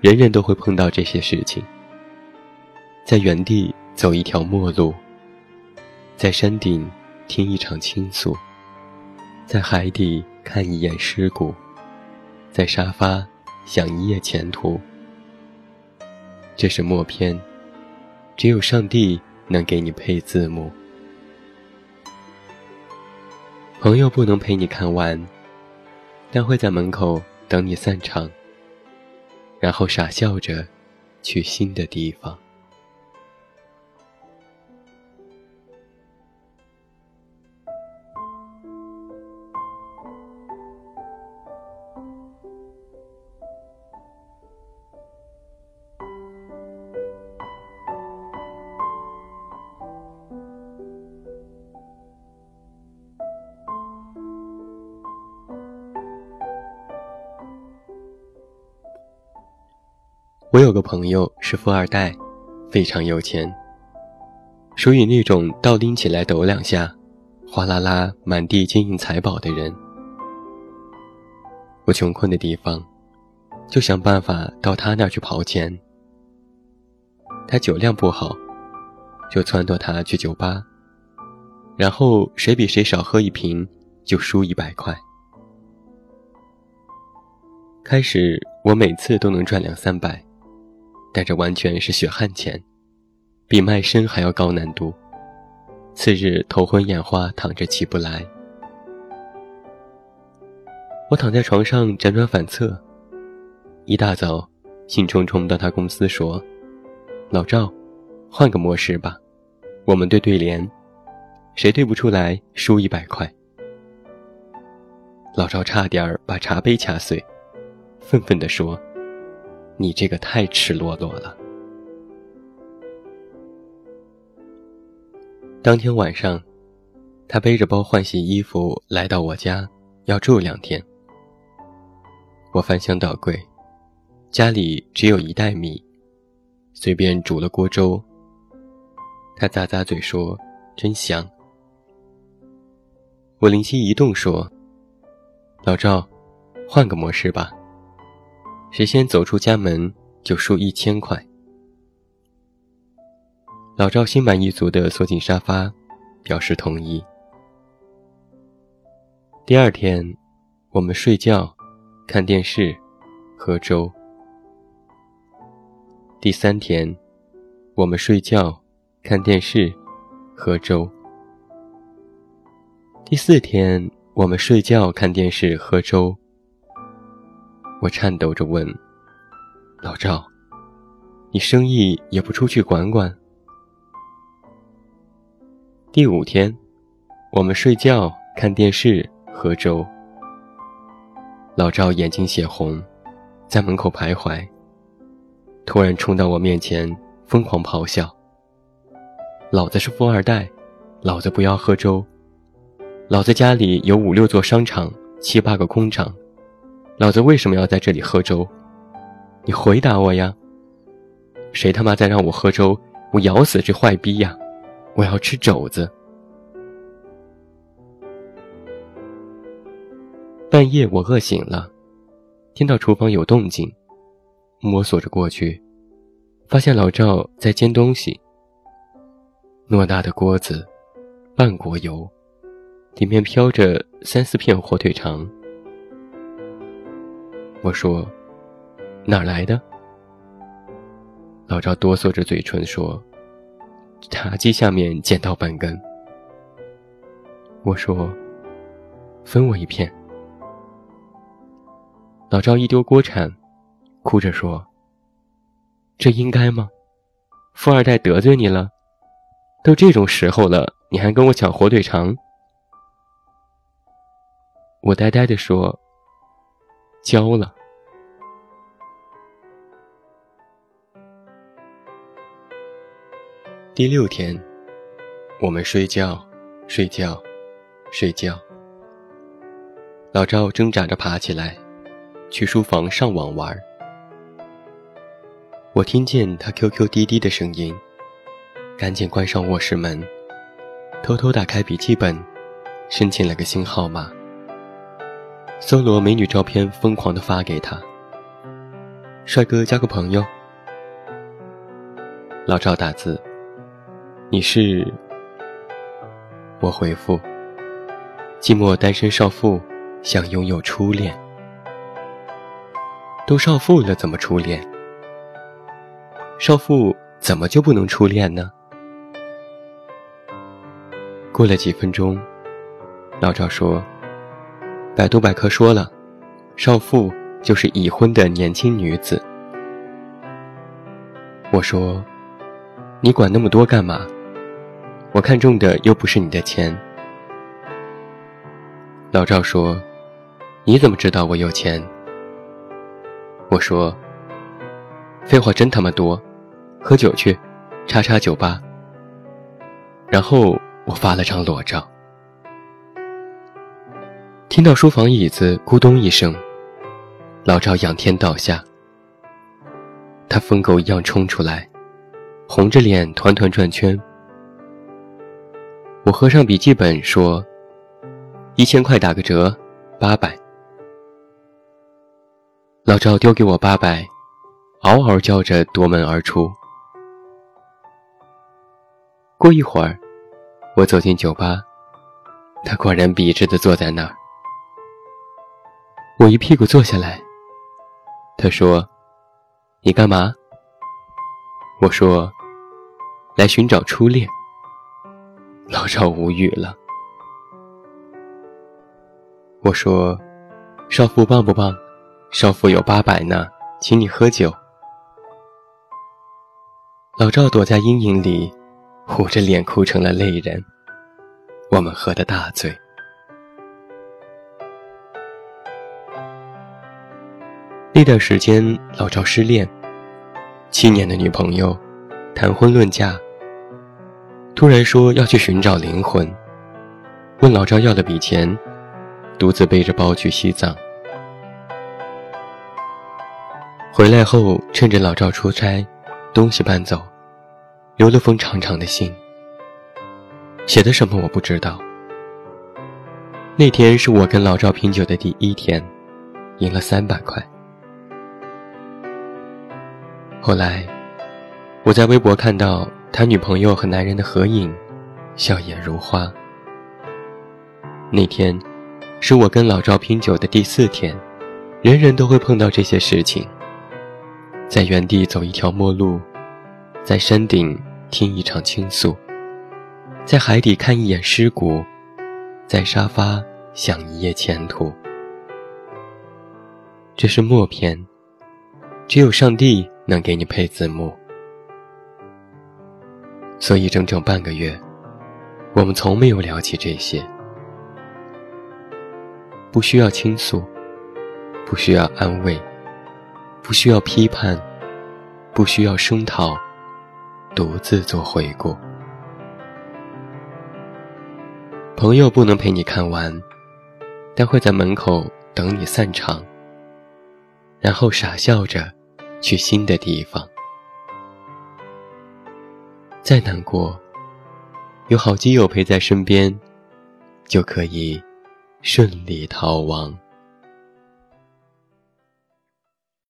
人人都会碰到这些事情。在原地走一条陌路，在山顶听一场倾诉，在海底看一眼尸骨，在沙发想一夜前途。这是默片，只有上帝能给你配字幕。朋友不能陪你看完，但会在门口等你散场。然后傻笑着，去新的地方。我有个朋友是富二代，非常有钱，属于那种倒拎起来抖两下，哗啦啦满地金银财宝的人。我穷困的地方，就想办法到他那儿去刨钱。他酒量不好，就撺掇他去酒吧，然后谁比谁少喝一瓶，就输一百块。开始我每次都能赚两三百。但这完全是血汗钱，比卖身还要高难度。次日头昏眼花，躺着起不来。我躺在床上辗转反侧，一大早，兴冲冲到他公司说：“老赵，换个模式吧，我们对对联，谁对不出来输一百块。”老赵差点把茶杯掐碎，愤愤地说。你这个太赤裸裸了。当天晚上，他背着包换洗衣服来到我家，要住两天。我翻箱倒柜，家里只有一袋米，随便煮了锅粥。他咂咂嘴说：“真香。”我灵机一动说：“老赵，换个模式吧。”谁先走出家门，就输一千块。老赵心满意足地缩进沙发，表示同意。第二天，我们睡觉、看电视、喝粥。第三天，我们睡觉、看电视、喝粥。第四天，我们睡觉、看电视、喝粥。我颤抖着问：“老赵，你生意也不出去管管？”第五天，我们睡觉、看电视、喝粥。老赵眼睛血红，在门口徘徊，突然冲到我面前，疯狂咆哮：“老子是富二代，老子不要喝粥，老子家里有五六座商场，七八个工厂。”老子为什么要在这里喝粥？你回答我呀！谁他妈再让我喝粥，我咬死这坏逼呀！我要吃肘子。半夜我饿醒了，听到厨房有动静，摸索着过去，发现老赵在煎东西。偌大的锅子，半锅油，里面飘着三四片火腿肠。我说：“哪儿来的？”老赵哆嗦着嘴唇说：“茶几下面捡到半根。”我说：“分我一片。”老赵一丢锅铲，哭着说：“这应该吗？富二代得罪你了？都这种时候了，你还跟我抢火腿肠？”我呆呆的说。交了。第六天，我们睡觉，睡觉，睡觉。老赵挣扎着爬起来，去书房上网玩。我听见他 QQ 滴滴的声音，赶紧关上卧室门，偷偷打开笔记本，申请了个新号码。搜罗美女照片，疯狂的发给他。帅哥交个朋友。老赵打字：“你是？”我回复：“寂寞单身少妇，想拥有初恋。都少妇了，怎么初恋？少妇怎么就不能初恋呢？”过了几分钟，老赵说：“百度百科说了，少妇就是已婚的年轻女子。”我说。你管那么多干嘛？我看中的又不是你的钱。老赵说：“你怎么知道我有钱？”我说：“废话真他妈多，喝酒去，叉叉酒吧。”然后我发了张裸照。听到书房椅子咕咚一声，老赵仰天倒下，他疯狗一样冲出来。红着脸团团转圈，我合上笔记本说：“一千块打个折，八百。”老赵丢给我八百，嗷嗷叫着夺门而出。过一会儿，我走进酒吧，他果然笔直的坐在那儿。我一屁股坐下来，他说：“你干嘛？”我说。来寻找初恋，老赵无语了。我说：“少妇棒不棒？少妇有八百呢，请你喝酒。”老赵躲在阴影里，捂着脸哭成了泪人。我们喝得大醉。那段时间，老赵失恋，七年的女朋友。谈婚论嫁，突然说要去寻找灵魂，问老赵要了笔钱，独自背着包去西藏。回来后，趁着老赵出差，东西搬走，留了封长长的信。写的什么我不知道。那天是我跟老赵拼酒的第一天，赢了三百块。后来。我在微博看到他女朋友和男人的合影，笑靥如花。那天，是我跟老赵拼酒的第四天，人人都会碰到这些事情。在原地走一条陌路，在山顶听一场倾诉，在海底看一眼尸骨，在沙发想一夜前途。这是默片，只有上帝能给你配字幕。所以，整整半个月，我们从没有聊起这些。不需要倾诉，不需要安慰，不需要批判，不需要声讨，独自做回顾。朋友不能陪你看完，但会在门口等你散场，然后傻笑着去新的地方。再难过，有好基友陪在身边，就可以顺利逃亡。